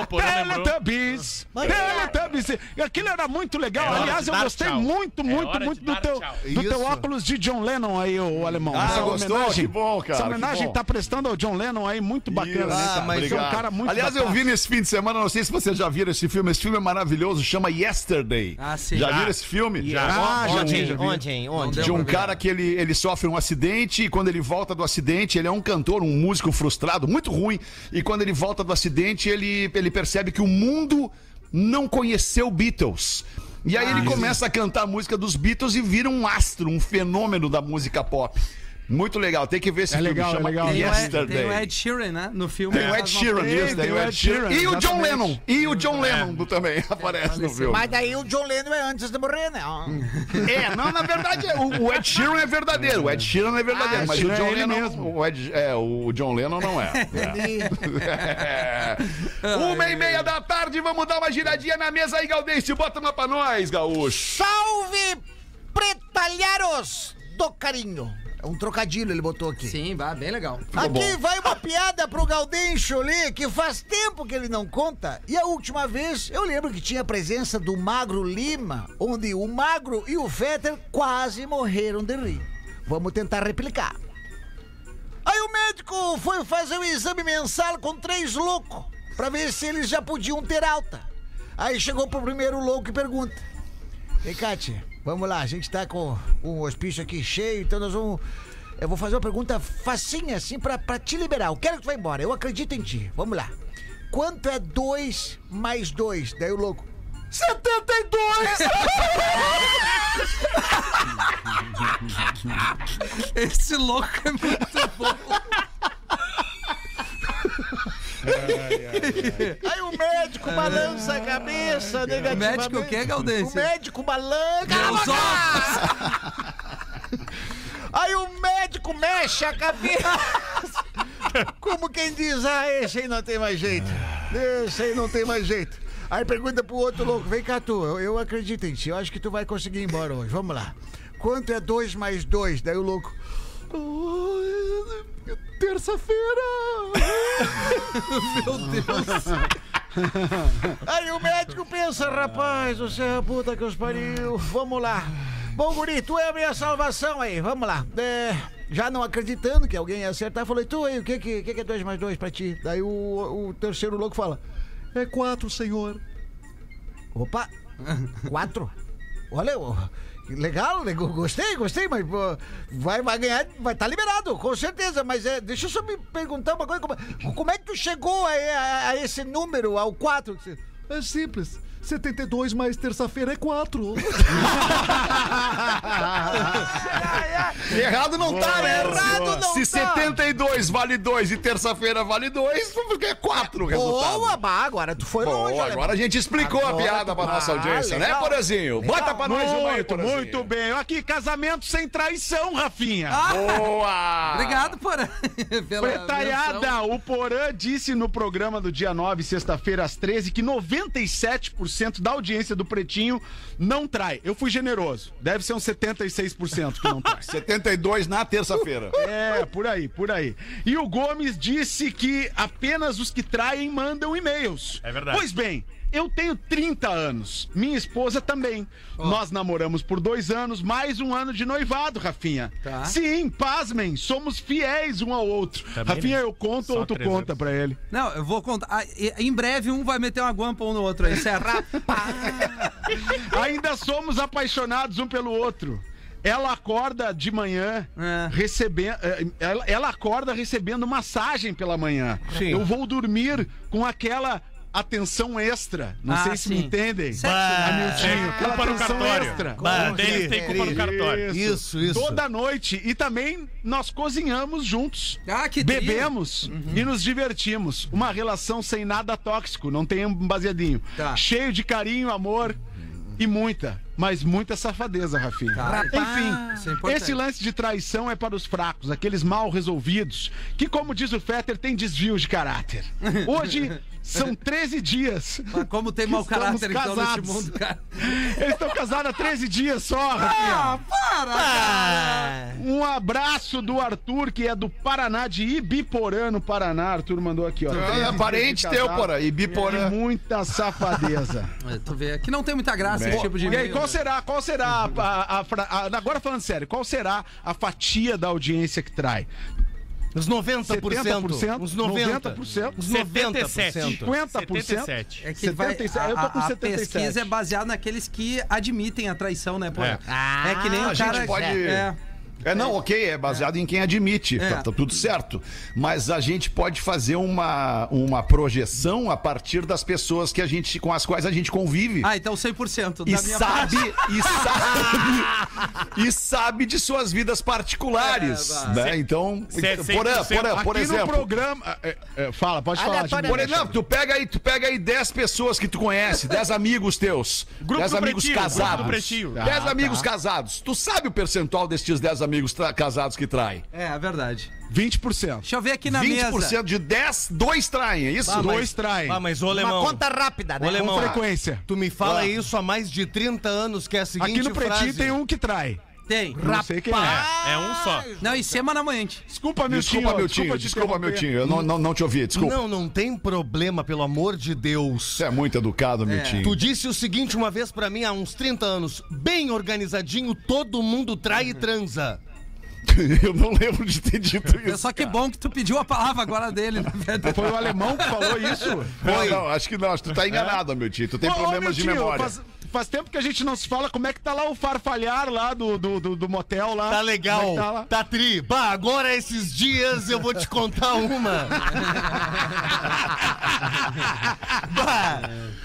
Porã lembrou.
Teletubbies, Teletubbies. E Aquilo era muito legal.
É
Aliás, eu gostei
tchau.
muito, muito,
hora
muito
de
do teu, do teu óculos de John Lennon aí, o alemão.
Ah,
Essa
gostou?
homenagem-
Que bom, cara,
Essa homenagem tá prestando ao John Lennon aí, muito bacana, né,
Isso.
cara?
mas
é um cara muito
Aliás, eu
bacana.
vi nesse fim de semana, não sei se vocês já viram esse filme. Esse filme é maravilhoso, chama Yesterday.
Ah, sim.
Já
Já.
viram esse filme?
Já.
Ah, já vi,
Ontem,
já vi.
ontem, ontem.
de um cara que ele, ele sofre um acidente e quando ele volta do acidente, ele é um cantor, um músico frustrado, muito ruim. E quando ele volta do acidente, ele, ele percebe que o mundo não conheceu Beatles. E aí ele começa a cantar a música dos Beatles e vira um astro, um fenômeno da música pop. Muito legal, tem que ver esse
É
filme.
legal, é
chama
legal.
Tem o, Ed,
Yesterday.
tem o Ed Sheeran, né? No filme.
Tem o Ed
uma-
Sheeran,
Tem,
isso, tem o Ed Sheeran. E o John. Lennon. E o John Lennon do- também aparece no filme.
Mas daí o John Lennon é antes de morrer, né?
É, não, na verdade, o, o Ed Sheeran é verdadeiro. O Ed Sheeran é verdadeiro,
Ah,
mas o John
é
Lennon.
mesmo.
O Ed, é, o John Lennon não é. é. Uma e meia da tarde, vamos dar uma giradinha na mesa aí, Gaudêncio. Bota uma pra nós, gaúcho.
Salve, pretalharos do carinho. É um trocadilho ele botou aqui.
Sim, vai, bem legal.
Aqui vai uma piada pro Gaudêncio ali, que faz tempo que ele não conta. E a última vez, eu lembro que tinha a presença do Magro Lima, onde o Magro e o Fetter quase morreram de rir. Vamos tentar replicar. Aí o médico foi fazer o exame mensal com três loucos, pra ver se eles já podiam ter alta. Aí chegou pro primeiro louco e pergunta: Ei, Kátia, vamos lá, a gente tá com um hospício aqui cheio, então nós vamos. Eu vou fazer uma pergunta facinha, assim, pra, pra te liberar. Eu quero que tu vá embora, eu acredito em ti. Vamos lá. Quanto é 2 mais 2? Daí o louco. 72!
Esse louco é muito bom.
Aí o médico balança a cabeça negativamente.
médico o quê, Gaudêncio?
O médico balança.
Meus ovos.
Aí o médico mexe a cabeça. Como quem diz, ah, esse aí não tem mais jeito. Esse aí não tem mais jeito. Aí pergunta pro outro louco, vem cá tu, eu, eu acredito em ti, eu acho que tu vai conseguir ir embora hoje, vamos lá. Quanto é 2 mais 2? Daí o louco... "Ah, Terça-feira!
Meu Deus.
Aí o médico pensa, rapaz, você é a puta que os pariu. Vamos lá. Bom, guri, tu é a minha salvação aí, vamos lá. É, já não acreditando que alguém ia acertar, falei, tu aí, o que, que, que é 2 mais 2 pra ti? Daí o, o terceiro louco fala, é 4, senhor. Opa, 4? Olha, legal, legal, gostei, gostei, mas pô, vai, vai ganhar, vai estar liberado, com certeza. Mas é, deixa eu só me perguntar uma coisa: como, como é que tu chegou a, a- a esse número, ao 4? É simples. 72 mais terça-feira é 4.
Errado não tá, né?
Errado não
Se
tá.
72 vale 2 e terça-feira vale 2, é 4 o resultado.
Boa, bah, agora tu foi longe.
Bom,
alemão.
agora a gente explicou a
Agora
piada
tu-
pra nossa
Ah,
audiência,
legal.
né, Porazinho? Bota pra nós uma aí,
Muito,
Porazinho.
muito bem. Aqui, casamento sem traição, Rafinha.
Boa!
Obrigado por, pela
Pretaiada,
menção.
o Porã disse no programa do dia 9, sexta-feira, às 13, que 97% da audiência do Pretinho não trai. Eu fui generoso. Deve ser uns 76% que não trai.
72 na terça-feira.
É, por aí, por aí. E o Gomes disse que apenas os que traem mandam e-mails.
É verdade.
Pois bem, Eu tenho 30 anos. Minha esposa também. Nós namoramos por dois anos, mais um ano de noivado, Rafinha.
Tá.
Sim, pasmem, somos fiéis um ao outro.
Também,
Rafinha,
né?
eu conto
Só
ou tu conta
anos.
pra ele?
Não, eu vou contar. Ah, em breve um vai meter uma guampa um no outro aí, certo?
Ainda somos apaixonados um pelo outro. Ela acorda de manhã
É.
recebendo. Ela, ela acorda recebendo massagem pela manhã.
Sim.
Eu vou dormir com aquela atenção extra. Não
Ah,
sei se me entendem.
Bah?
Amiltinho, aquela
Culpa no
atenção
cartório.
extra.
Bah,
Deles tem culpa no cartório.
Isso, isso.
Toda noite. E também nós cozinhamos juntos.
Ah, que.
Bebemos e nos divertimos. Uma relação sem nada tóxico, não tem um baseadinho.
Tá.
Cheio de carinho, amor e muita, mas muita safadeza, Rafinha.
É
Enfim,
importante.
esse lance de traição é para os fracos, aqueles mal resolvidos, que, como diz o Fetter, tem desvio de caráter. Hoje são 13 dias.
Mas Como tem mau caráter então nesse
casados.
mundo, cara.
Eles estão casados há 13 dias só, Rafinha.
Ah, para!
Ah,
Um abraço do Arthur, que é do Paraná, de Ibiporã, no Paraná. Arthur mandou aqui, ó.
É,
13 dias
parente teu, porra. Ibiporã.
E muita safadeza.
É, Tu vê, aqui não tem muita graça esse tipo de
e aí,
e-mail,
qual será, qual será a, a- a agora falando sério, qual será a fatia da audiência que trai?
uns 90%.
70%?
Uns 90%.
90%?
Uns
77.
90%.
50%?
77.
É que vai,
77, eu tô com
a, a
77.
pesquisa é baseada naqueles que admitem a traição, né, pô?
É.
É, que nem
a
o
gente
cara...
pode-
É.
É, não, ok, é baseado em quem admite,
É.
tá, tá tudo certo. Mas a gente pode fazer uma, uma projeção a partir das pessoas que a gente, com as quais a gente convive.
Ah, então 100% da
E
minha
sabe,
parte.
e sabe, e sabe de suas vidas particulares,
É,
né? Então,
se-
porã, por
Aqui no
exemplo.
programa... é, é, fala, pode falar.
Por exemplo, tu pega aí, tu pega aí 10 pessoas que tu conhece, 10 amigos teus,
Grupo
10
do
amigos
Pretinho, grupo
casados.
do Pretinho.
10 amigos casados. Tu sabe o percentual destes 10 amigos tra- casados que traem?
É, é verdade.
20%.
Deixa eu ver aqui na
20%
mesa.
de 10, dois traem, é isso?
Ah,
Dois traem.
Ah, mas ô
Uma
alemão.
conta rápida, né?
Ô, alemão.
Com frequência.
Tu me fala isso há mais de 30 anos, que é a seguinte
Aqui no Pretinho
frase.
tem um que trai.
Tem.
Não sei quem é.
É um só.
Não, e semanalmente.
Desculpa, Miltinho.
Desculpa, meu tio, desculpa, meu tio. Eu não, não, não te ouvi, desculpa.
Não, não tem problema, pelo amor de Deus.
Você é muito educado, meu tio.
Tu disse o seguinte uma vez pra mim há uns 30 anos: bem organizadinho, todo mundo trai e transa.
Eu não lembro de ter dito isso.
Só que bom que tu pediu a palavra agora dele, né, velho?
Foi o alemão que falou isso?
Não, não, acho que não, acho que tu tá enganado, meu tio. Tu tem
Ô, ô,
problemas de
Miltinho,
memória.
Faz, faz tempo que a gente não se fala. Como é que tá lá o farfalhar lá do, do, do, do motel lá?
Tá legal,
é tá lá?
tá tri. Bah, agora esses dias eu vou te contar uma. bah,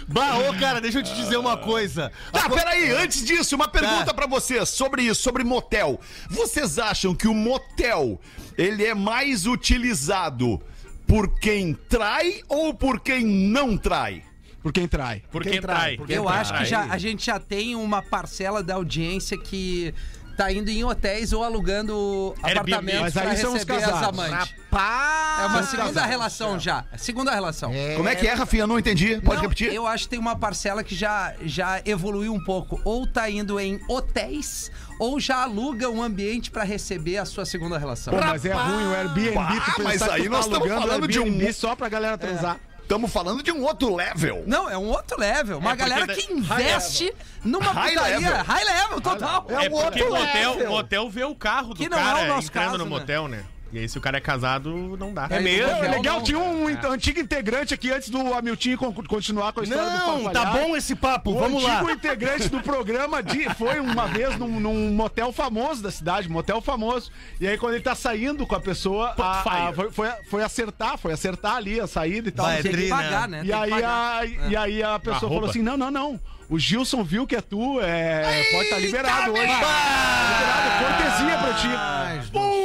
bah, ô cara, deixa eu te dizer uma coisa.
Tá, peraí, antes disso, uma pergunta
Tá.
pra vocês sobre isso, sobre motel. Vocês acham que o motel, ele é mais utilizado por quem trai ou por quem não trai?
Por quem trai.
Por quem trai.
Eu
Quem
acho que
trai.
já, a gente já tem uma parcela da audiência que tá indo em hotéis ou alugando
Airbnb.
apartamentos
Mas aí são os casados.
amantes.
Pá!
É uma segunda
casados.
relação já. É Segunda relação.
Como é que é, Rafinha? Não entendi. Pode
Não,
repetir?
Eu acho que tem uma parcela que já, já evoluiu um pouco. Ou tá indo em hotéis, ou já aluga um ambiente pra receber a sua segunda relação.
Pô, mas é ruim o Airbnb.
Pá,
tu pensar
mas
que
aí
tu tá
nós estamos
alugando
falando de um-
Airbnb só pra galera transar.
Estamos falando de um outro level.
Não, é um outro level. Uma
É,
galera que investe numa
High
putaria.
level.
High level, total.
É
É
um
porque
outro
motel,
level.
motel vê o carro do
Que não é
cara
o nosso
entrando
caso,
no
né?
motel, né? E aí, se o cara é casado, não dá.
É mesmo?
Pô, é
Não,
legal,
não.
tinha um in- antigo integrante aqui antes do Hamilton con- continuar com a história do
Não, tá bom esse papo,
O
vamos lá.
antigo integrante do programa de- foi uma vez num, num motel famoso da cidade, motel famoso. E aí, quando ele tá saindo com a pessoa, a- a- foi, foi, foi acertar, foi acertar ali a saída e tal.
Vai,
não o
Tem que.
Tri, né?
pagar, né?
E
Tem que
aí,
pagar.
a, e aí a pessoa falou assim: não, não, não. O Gilson viu que é tu, é, pode estar liberado hoje. Liberado, cortesia pra ti. O nunca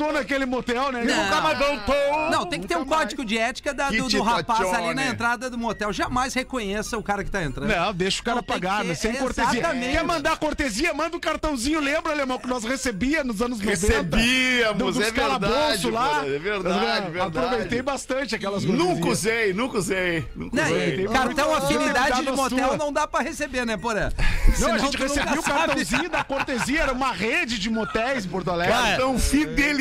voltou naquele motel, né?
Não.
nunca mais voltou.
Não, tem que ter um código de ética da- do, do rapaz ali na entrada do motel. Jamais reconheça o cara que tá entrando.
Não, deixa o cara
Não, tem
pagar,
que
né?
ter-
sem cortesia.
exatamente.
Quer mandar cortesia? Manda um cartãozinho. Lembra, Alemão, que nós recebia nos anos 90?
Recebíamos, é verdade,
calabouços lá.
Bruno, é verdade, verdade.
Aproveitei bastante aquelas
Nunca
cortesias.
usei, nunca usei. Nunca
Né,
usei.
cartão
muito-
afinidade de motel
sua.
não dá pra receber, né, Porã?
Não,
Senão
a gente
tu nunca
recebia o
sabe.
cartãozinho da cortesia. Era uma rede de motéis em Porto Alegre.
Cartão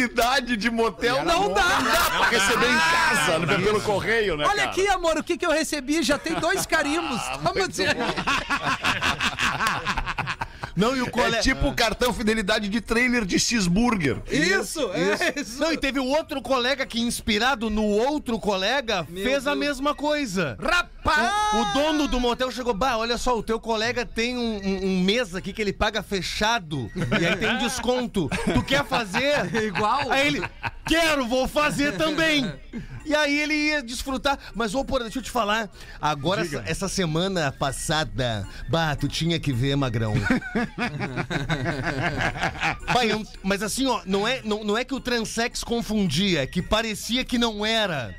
fidelidade de motel
Não dá.
Não dá pra receber em casa, né, pelo correio, né,
Olha
cara?
aqui, amor, o que, que eu recebi? Já tem dois carimbos. Vamos dizer.
Não, e o
É
colega.
tipo o cartão fidelidade de trailer de cheeseburger.
Isso, é isso.
Não, e teve o outro colega que, inspirado no outro colega, fez a
Deus.
mesma coisa.
Rapaz!
O dono do motel chegou, bah, olha só, o teu colega tem um, um- um mês aqui que ele paga fechado e aí tem um desconto. Tu quer fazer?
Igual?
Aí ele, quero, vou fazer também. E aí ele ia desfrutar. Mas, ô, porra, deixa eu te falar. Agora, essa, essa semana passada, bah, tu tinha que ver, Magrão. Bah, eu- mas assim, ó, não é, não, não é que o transex confundia, é que parecia que não era.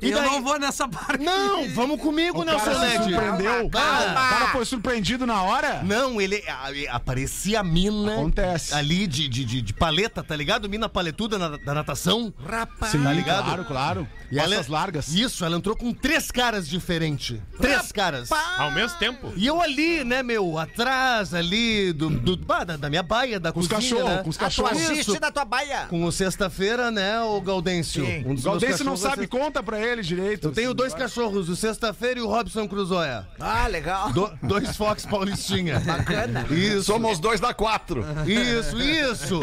E
eu
daí-
não vou nessa parte.
Não, vamos comigo,
O
Nelson
cara se
Led.
surpreendeu. O
Calma.
cara foi surpreendido na hora?
Não, ele a- aparecia a mina
Acontece.
ali de, de, de, de paleta, tá ligado? Mina paletuda na- da natação.
Rapaz!
Sim,
Tá ligado?
claro, claro.
E ela-
Costas largas.
Isso, ela entrou com três caras diferentes. Três caras.
Ao mesmo tempo.
E eu ali, né, meu, atrás ali do, do- da, da minha baia, da
Com os
cozinha,
cachorros,
né?
com os cachorros.
assiste
Isso.
da tua baia!
Com o sexta-feira, né, o Gaudêncio.
Sim.
Um dos
O Gaudense não sabe, conta pra ele direito.
Eu tenho dois cachorros, o Sexta-feira e o Robson Cruzoia.
Ah, legal!
Do- dois Fox Paulistinha.
Bacana!
Isso.
Somos dois da quatro.
Isso, isso.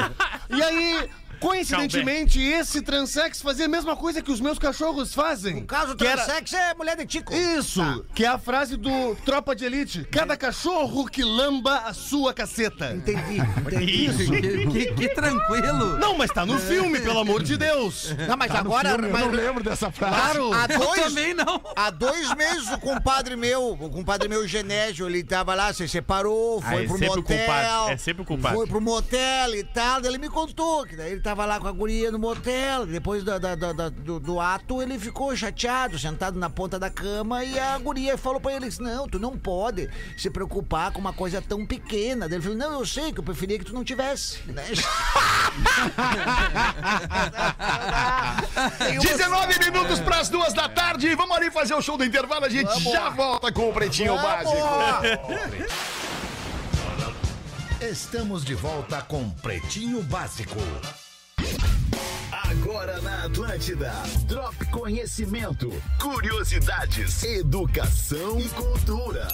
E aí, coincidentemente, esse transex fazia a mesma coisa que os meus cachorros fazem.
No caso,
que era-
transex é mulher de tico.
Isso, que é a frase do Tropa de Elite. Cada cachorro que lamba a sua caceta.
Entendi, entendi.
Isso.
Que, que- que tranquilo.
Não, mas tá no filme, pelo amor de Deus.
Não, mas
Tá no
agora.
filme, eu
mas-
não lembro dessa frase.
Claro.
Há
Eu
dois,
também não.
há dois meses o compadre meu, o compadre meu Genésio, ele tava lá, se separou,
Ah,
foi
é
pro motel.
é sempre o culpado.
Foi pro motel e tal, ele me contou que daí ele tava lá com a guria no motel, depois da- da- da- da- do, do ato ele ficou chateado, sentado na ponta da cama e a guria falou pra ele, não, tu não pode se preocupar com uma coisa tão pequena. Ele falou, não, eu sei que eu preferia que tu não tivesse, né? Tem uma-
19 minutos pras duas da tarde. Vamos ali fazer o show do intervalo. A gente
Vamos.
já volta com o Pretinho Básico.
Estamos de volta com Pretinho Básico. Agora na Atlântida. Drop Conhecimento, curiosidades, educação e cultura.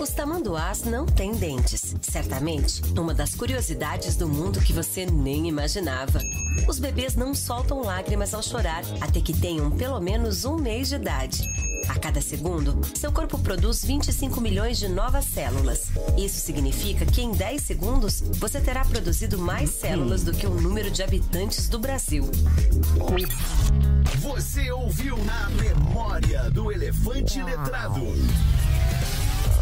Os tamanduás não têm dentes. Certamente, uma das curiosidades do mundo que você nem imaginava. Os bebês não soltam lágrimas ao chorar até que tenham pelo menos um mês de idade. A cada segundo, seu corpo produz 25 milhões de novas células. Isso significa que em 10 segundos você terá produzido mais células do que o número de habitantes do Brasil.
Você ouviu na memória do Elefante Letrado.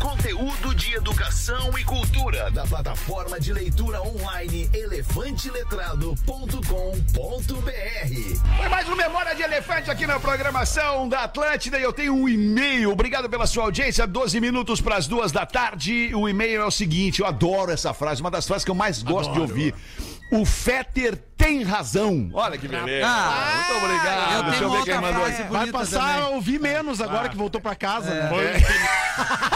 Conteúdo de educação e cultura da plataforma de leitura online elefanteletrado.com.br.
Foi mais um Memória de Elefante aqui na programação da Atlântida e eu tenho um e-mail. Obrigado pela sua audiência. 12 minutos para as duas da tarde. O e-mail é o seguinte: eu adoro essa frase, uma das frases que eu mais gosto de ouvir. O Fetter tem razão. Olha que beleza.
Ah,
Muito obrigado.
eu
Deixa eu ver quem mandou.
Vai passar
também.
a ouvir menos agora que voltou pra casa, né?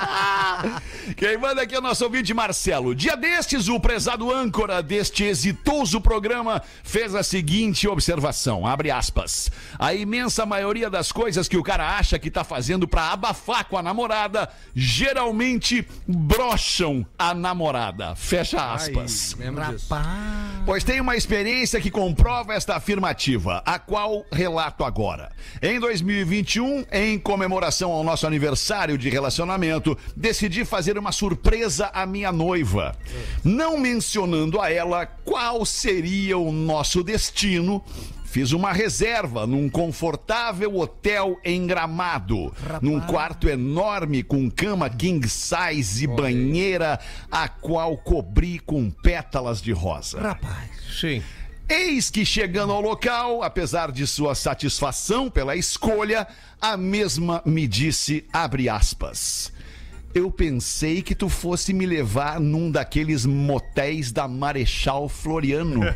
Quem manda aqui é o nosso ouvinte Marcelo. Dia destes, o prezado âncora deste exitoso programa fez a seguinte observação, abre aspas. A imensa maioria das coisas que o cara acha que tá fazendo pra abafar com a namorada, geralmente brocham a namorada. Fecha aspas.
Disso.
Pois tem uma experiência que comprova esta afirmativa, a qual relato agora. Em 2021, em comemoração ao nosso aniversário de relacionamento, decidi fazer uma surpresa à minha noiva, não mencionando a ela qual seria o nosso destino. Fiz uma reserva num confortável hotel em Gramado, num quarto enorme com cama king size e banheira, a qual cobri com pétalas de rosa.
Sim.
Eis que chegando ao local, apesar de sua satisfação pela escolha, a mesma me disse, abre aspas, eu pensei que tu fosse me levar num daqueles motéis da Marechal Floriano.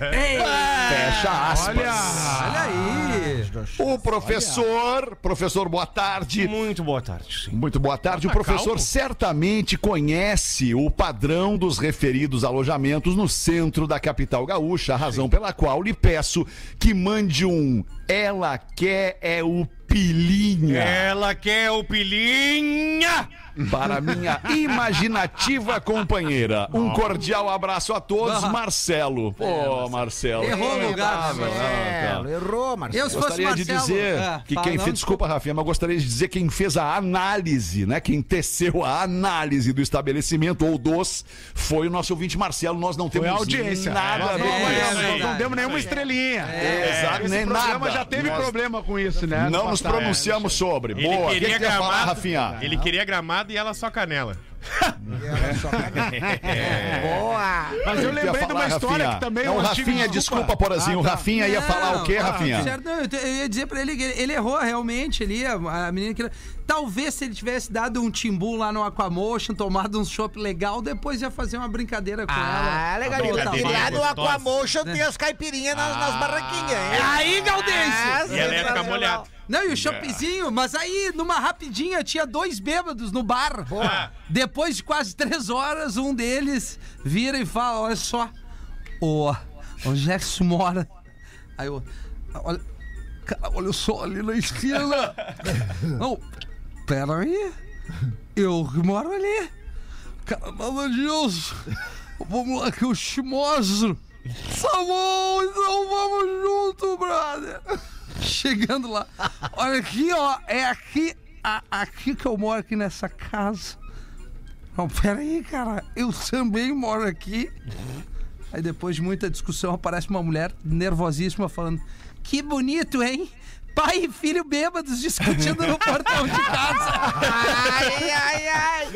Fecha aspas.
Olha aí.
O professor, professor, boa tarde.
Muito boa tarde, sim.
Muito boa tarde. O
Tá
professor
calmo.
certamente conhece o padrão dos referidos alojamentos no centro da capital gaúcha, a razão pela qual lhe peço que mande um Ela quer é o Pilinha
Ela quer o pilinha!
Para minha imaginativa companheira. Um cordial abraço a todos, Marcelo. Pô, Marcelo.
Errou o lugar,
não,
Marcelo, errou, Marcelo.
Eu, se fosse
Gostaria de
Marcelo...
dizer
É,
que quem fez, desculpa, Rafinha, mas gostaria de dizer quem fez a análise, né? Quem teceu a análise do estabelecimento ou dos foi o nosso ouvinte Marcelo. Nós não
Foi
temos
a audiência.
nada a
Nós
ver
não,
com
é,
isso.
nós não demos nenhuma estrelinha.
Exato,
Esse
nem
programa
nada.
já teve
Nós
problema com isso, né?
Não
no
nos pronunciamos sobre.
Ele
Boa,
queria
que ia falar,
gramado.
Rafinha?
Ele queria gramado e ela só canela.
Boa!
Mas eu
O
lembrei de uma
falar,
história
Rafinha?
que também
Não,
um antigo-
Rafinha, desculpa, Porazinho. O
Ah, tá.
Rafinha ia falar o quê,
Não,
Rafinha?
Certo, não, eu, ia dizer pra ele que ele, ele errou realmente ali, a, a menina que. Talvez se ele tivesse dado um timbu lá no Aquamotion, tomado um chopp legal, depois ia fazer uma brincadeira com ela.
Ah, legal.
Tá
E
tá
lá no
gostosa.
Aquamotion tem as caipirinhas nas, nas barraquinhas, hein?
Aí, Gaudêncio!
E ela ia ficar molhada.
Não, e o choppzinho, mas aí, numa rapidinha, tinha dois bêbados no bar. Depois de quase três horas, um deles vira e fala: Olha só, ô, onde é que isso mora? Aí eu, olha, cara, olha só ali na esquina. Não, pera aí, eu que moro ali. Cara, nada disso. Vamos lá que eu te mostro. Tá bom, então vamos junto, brother. Chegando lá. Olha aqui, ó. É aqui, a- aqui que eu moro, aqui nessa casa. Não, pera aí, cara. Eu também moro aqui. Aí depois de muita discussão aparece uma mulher nervosíssima falando: Que bonito, hein? Pai e filho bêbados discutindo no portão de casa.
Ai, ai, ai.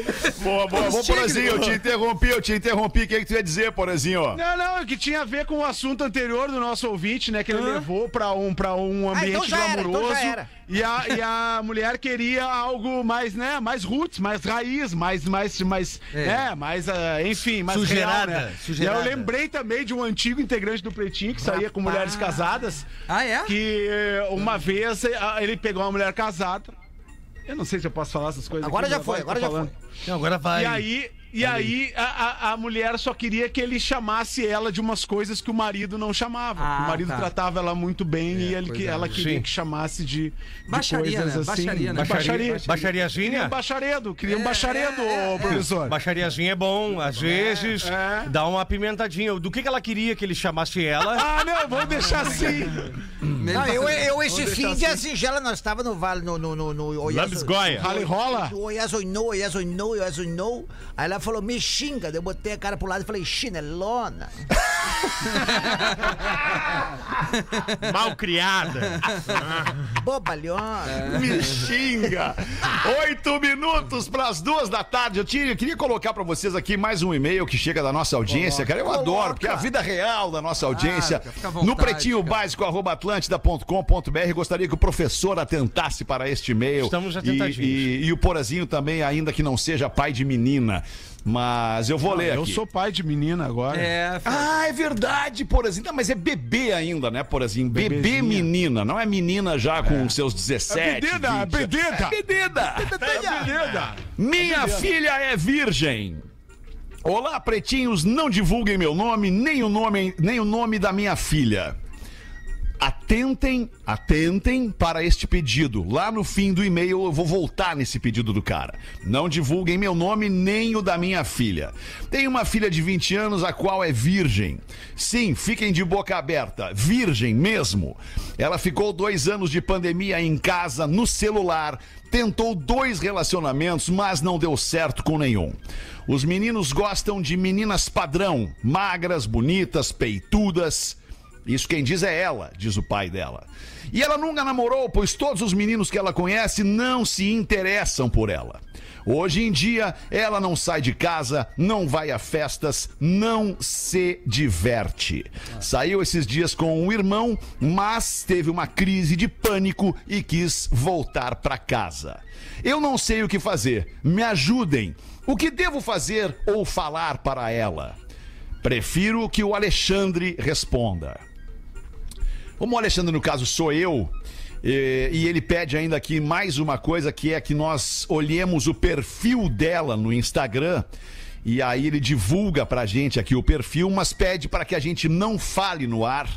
Boa, boa. Bom, Porazinho, eu te interrompi, eu te interrompi. O que, que tu ia dizer, Porazinho?
Não, não, que tinha a ver com o assunto anterior do nosso ouvinte, né? Que ele levou pra um, pra um
Ah, então
ambiente
já era, então
glamouroso.
era.
E, a, e a mulher queria algo mais, né? Mais roots, mais raiz, mais, mais, mais,
É.
é, mais, ah, enfim, mais
Sujeirada,
real, né?
sujeirada.
E eu lembrei também de um antigo integrante do Pretinho que saía com mulheres casadas.
Ah, é?
Que eh, uma vez eh, ele pegou uma mulher casada. Eu não sei se eu posso falar essas coisas.
Agora
aqui,
já foi, agora já
falando.
foi.
Não, agora vai.
E aí, e aí a, a, a mulher só queria que ele chamasse ela de umas coisas que o marido não chamava.
Ah,
o marido
tá.
tratava ela muito bem e ele, que,
é.
ela queria
Sim.
que chamasse de, de
Baixaria,
coisas
né?
assim.
Baixaria, né?
Baixaria.
Baixaria, baixariazinha?
Um bacharedo, queria um bacharedo, ô, professor.
Baixariazinha é bom, às vezes
é.
dá uma apimentadinha. Do que, que ela queria que ele chamasse ela?
Ah, não, vamos deixar assim.
Não, eu, eu esse fim de
assim.
singela, nós estávamos no vale, no, no, no, no Oiaso-
Lambisgoia.
Rally rola?
Oiazoinou, Oiazoinou, Oiazoinou. Aí ela falou, me xinga. Eu botei a cara pro lado e falei, chinelona.
Mal criada.
Bobalhona.
Me xinga! Oito minutos para as duas da tarde. Eu, tinha, eu queria colocar para vocês aqui mais um e-mail que chega da nossa audiência, cara. Eu adoro, porque é a vida real da nossa audiência.
à vontade,
no pretinho
cara.
básico, arroba atlântida.com.br. Gostaria que o professor atentasse para este e-mail.
Estamos
e,
atentadinhos.
e, e o Porazinho também, ainda que não seja pai de menina. Mas eu vou ler
Eu
aqui.
sou pai de menina agora.
É,
Ah, é verdade, Porazinho. Não, mas é bebê ainda, né, Porazinho? Bebê menina, não é menina já com seus 17.
É bedida, é
20.
bedida.
É bedida.
Menina.
Minha filha é virgem. Olá, pretinhos, não divulguem meu nome, nem o nome, nem o nome da minha filha. Atentem, atentem para este pedido. Lá no fim do e-mail eu vou voltar nesse pedido do cara. Não divulguem meu nome nem o da minha filha. Tenho uma filha de 20 anos a qual é virgem. Sim, fiquem de boca aberta. Virgem mesmo. Ela ficou dois anos de pandemia em casa, no celular. Tentou dois relacionamentos, mas não deu certo com nenhum. Os meninos gostam de meninas padrão, magras, bonitas, peitudas. Isso quem diz é ela, diz o pai dela. E ela nunca namorou, pois todos os meninos que ela conhece não se interessam por ela. Hoje em dia, ela não sai de casa, não vai a festas, não se diverte. Saiu esses dias com o irmão, mas teve uma crise de pânico e quis voltar para casa. Eu não sei o que fazer. Me ajudem. O que devo fazer ou falar para ela? Prefiro que o Alexandre responda. Como o Alexandre, no caso, sou eu, e, e ele pede ainda aqui mais uma coisa, que é que nós olhemos o perfil dela no Instagram. E aí ele divulga pra gente aqui o perfil, mas pede para que a gente não fale no ar.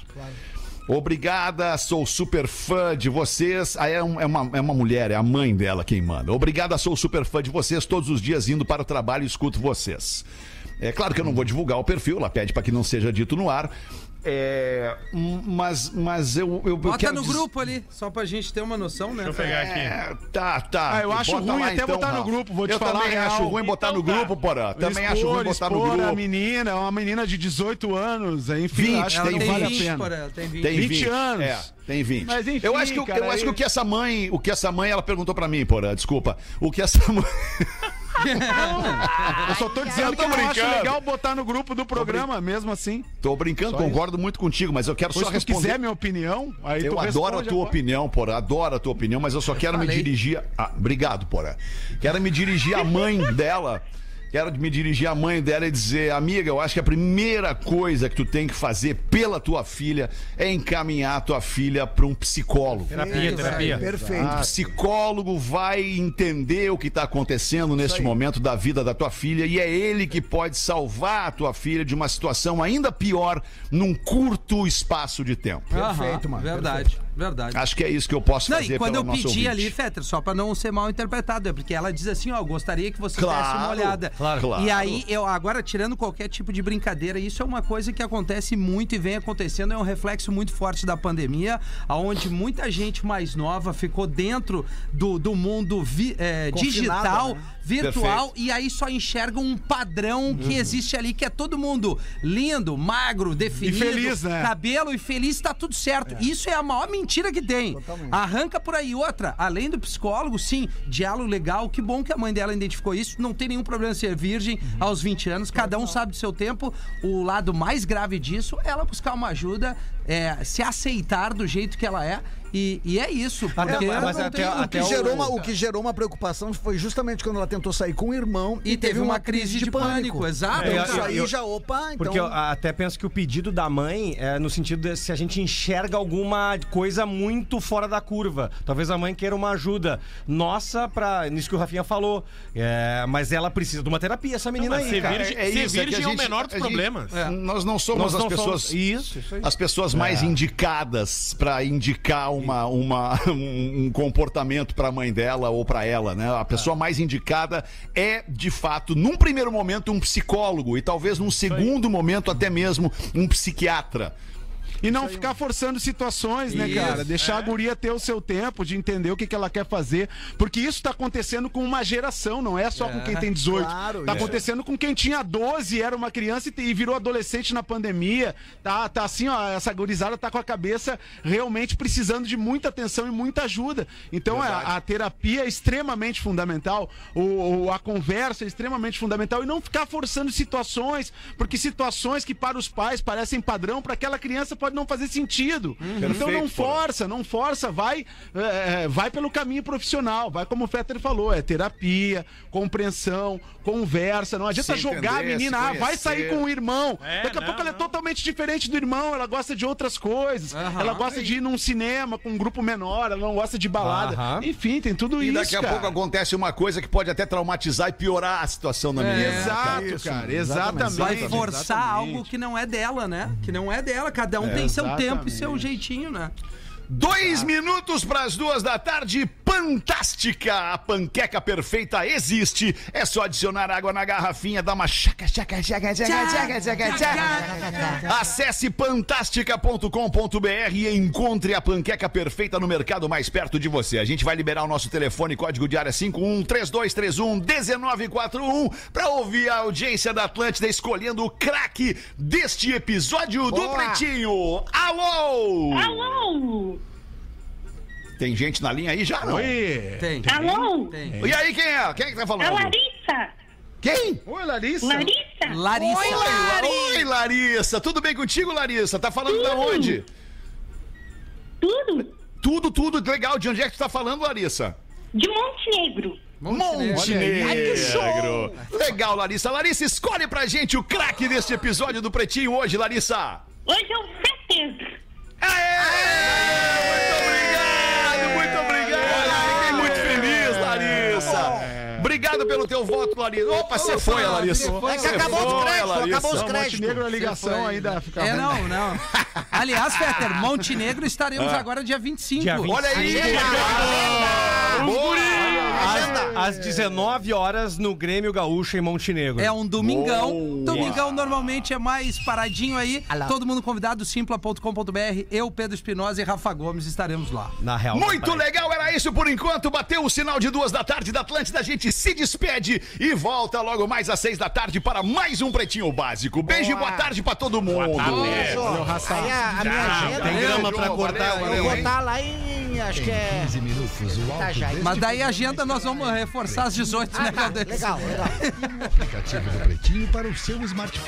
Obrigada, sou super fã de vocês. Aí é, um- é uma, é uma mulher, é a mãe dela quem manda. Obrigada, sou super fã de vocês. Todos os dias indo para o trabalho escuto vocês. É claro que eu não vou divulgar o perfil, ela pede para que não seja dito no ar. É, mas, mas eu, eu, eu
Bota
quero
no
diz-
grupo ali, só pra gente ter uma noção, né?
Deixa eu pegar aqui.
É, tá, tá.
Ah, eu acho
Bota
ruim
lá,
até botar no grupo, vou te
eu
falar
também
a
acho
real.
ruim botar no
Então tá.
grupo, Porã. Também acho ruim botar no
expor a
grupo.
menina, é uma menina de 18 anos, enfim,
20,
acho
Ela
que não
tem
vale
20,
a pena.
por ela, tem 20.
Tem
20
20,
anos.
É, tem 20.
Mas enfim,
eu acho que,
cara,
eu acho que
eu-
o que essa mãe, o que essa mãe, ela perguntou pra mim, Porã, desculpa. O que essa mãe.
Eu só tô dizendo
Eu
que
tô
eu não acho
brincando.
legal botar no grupo do programa, mesmo assim.
Tô brincando,
Só
concordo muito contigo, mas eu quero
Pois
só
se
responder.
quiser minha opinião, aí
Eu
tu
adoro a tua
agora.
opinião, Porã. Adoro a tua opinião, mas eu só quero me dirigir. Ah, obrigado, Porã. Quero me dirigir à mãe dela. Quero me dirigir à mãe dela e dizer, amiga, eu acho que a primeira coisa que tu tem que fazer pela tua filha é encaminhar a tua filha para um psicólogo.
Terapia, terapia.
Perfeito.
O psicólogo vai entender o que está acontecendo neste momento da vida da tua filha e é ele que pode salvar a tua filha de uma situação ainda pior num curto espaço de tempo.
Perfeito, mano,
Verdade, verdade.
Acho que é isso que eu posso
Não,
fazer
e quando eu pedi
ouvinte.
ali, Fetter, só pra não ser mal interpretado, é porque ela diz assim, ó, gostaria que você
Claro,
desse uma olhada.
claro. Claro.
E aí, eu agora, tirando qualquer tipo de brincadeira, isso é uma coisa que acontece muito e vem acontecendo, é um reflexo muito forte da pandemia, onde muita gente mais nova ficou dentro do, do mundo vi- é, digital,
né?
virtual, e aí só enxerga um padrão
Uhum.
que existe ali, que é todo mundo lindo, magro, definido,
feliz, né?
cabelo e feliz, tá tudo certo. Isso é a maior mentira que tem. Arranca por aí. Outra, além do psicólogo, sim, diálogo legal. Que bom que a mãe dela identificou isso. Não tem nenhum problema ser virgem aos 20 anos. Cada um sabe do seu tempo. O lado mais grave disso é ela buscar uma ajuda, é, se aceitar do jeito que ela é. E, e é isso.
Até-
Porque
mas
não
até-
o,
até
que
o-
gerou uma, o que gerou uma preocupação foi justamente quando ela tentou sair com o irmão
E teve uma crise de pânico, exato.
Então,
É,
isso aí
eu-
já, opa, então...
Porque eu até penso que o pedido da mãe é no sentido de se a gente enxerga alguma coisa muito fora da curva. Talvez a mãe queira uma ajuda nossa para nisso que o Rafinha falou. É, mas ela precisa de uma terapia, essa menina
mas
aí,
ser
cara.
virgem-
É
ser
isso, é que
virgem
a
é o
gente-
menor dos
a gente-
problemas.
É, Nós não somos
Nós
as
não
pessoas.
somos- Isso, isso aí.
As pessoas mais indicadas para indicar uma, uma, um, comportamento para a mãe dela ou para ela, né? A pessoa mais indicada é, de fato, num primeiro momento, um psicólogo e talvez num segundo momento até mesmo um psiquiatra.
E não ficar forçando situações, né,
Isso,
cara? Deixar a guria ter o seu tempo de entender o que, que ela quer fazer. Porque isso tá acontecendo com uma geração, não é só com quem tem 18.
Claro,
tá
é.
acontecendo com quem tinha 12, era uma criança e, e virou adolescente na pandemia. Tá, tá assim, ó, essa gurizada tá com a cabeça realmente precisando de muita atenção e muita ajuda. Então a, a terapia é extremamente fundamental, o, o- a conversa é extremamente fundamental e não ficar forçando situações, porque situações que para os pais parecem padrão, para aquela criança pode não fazer sentido. Então não
Perfeito,
força, não força, vai, é, vai pelo caminho profissional, vai como o Fetter falou, é terapia, compreensão, conversa, não adianta
Se
jogar a menina, ah, vai sair com o irmão.
É,
Daqui a
não,
pouco ela é
não.
totalmente diferente do irmão, ela gosta de outras coisas. Ela gosta de ir num cinema com um grupo menor, ela não gosta de balada.
Aham.
Enfim, tem tudo
E
isso,
daqui a
cara.
pouco acontece uma coisa que pode até traumatizar e piorar a situação da menina.
Exato,
Isso,
cara,
exatamente.
exatamente.
Vai forçar
exatamente.
algo que não é dela, né? Que não é dela. Cada um tem seu tempo e seu jeitinho, né?
Dois minutos para as duas da tarde. Fantástica! A panqueca perfeita existe. É só adicionar água na garrafinha, dar uma chaca, chaca, chaca, chaca, chaca, chaca, chaca. Acesse fantástica.com.br e encontre a panqueca perfeita no mercado mais perto de você. A gente vai liberar o nosso telefone, código de área 51 3231 1941 para ouvir a audiência da Atlântida escolhendo o craque deste episódio do
Boa.
Pretinho. Alô!
Alô?
Tem gente na linha aí já? Não?
Oi!
Tem.
Alô?
Tem.
E aí, quem é? Quem é que tá
A
falando?
Larissa?
Quem?
Oi, Larissa!
Larissa?
Larissa.
Oi, Larissa. Oi, Larissa. Tudo bem contigo, Larissa? Tá falando da onde?
Tudo?
Tudo, tudo legal. De onde é que tu tá falando, Larissa?
De Montenegro.
Montenegro. Legal, Larissa. Larissa, escolhe pra gente o craque deste episódio do Pretinho hoje, Larissa.
Hoje é o Fetter.
Aê! Obrigado pelo teu voto, Larissa. Opa, você foi, Larissa.
É que acabou os créditos,
Larissa.
acabou os créditos.
Montenegro, a ligação ainda fica
É, não, não. Aliás, Peter, Montenegro estaremos agora dia 25.
Dia 25.
Olha aí. Boa.
Às, às 19 horas no Grêmio Gaúcho em Montenegro.
É um domingão.
Boa.
Domingão normalmente é mais paradinho aí. Todo mundo convidado, simpla.com.br. Eu, Pedro Espinosa e Rafa Gomes estaremos lá.
Na real.
Muito legal, era isso por enquanto. Bateu o sinal de duas da tarde da Atlântida. A gente se despede e volta logo mais às seis da tarde para mais um Pretinho Básico. Beijo e boa tarde pra todo mundo.
Isso. Aí a, a minha agenda.
Tem grama pra
João,
cortar,
valeu,
Eu
valeu,
vou
hein?
estar lá em. Acho que é.
15 minutos, o alto
Itajaí.
deste
Mas daí a agenda nós vamos reforçar às 18, né,
Ah? Legal, legal.
aplicativo do Pretinho para o seu smartphone.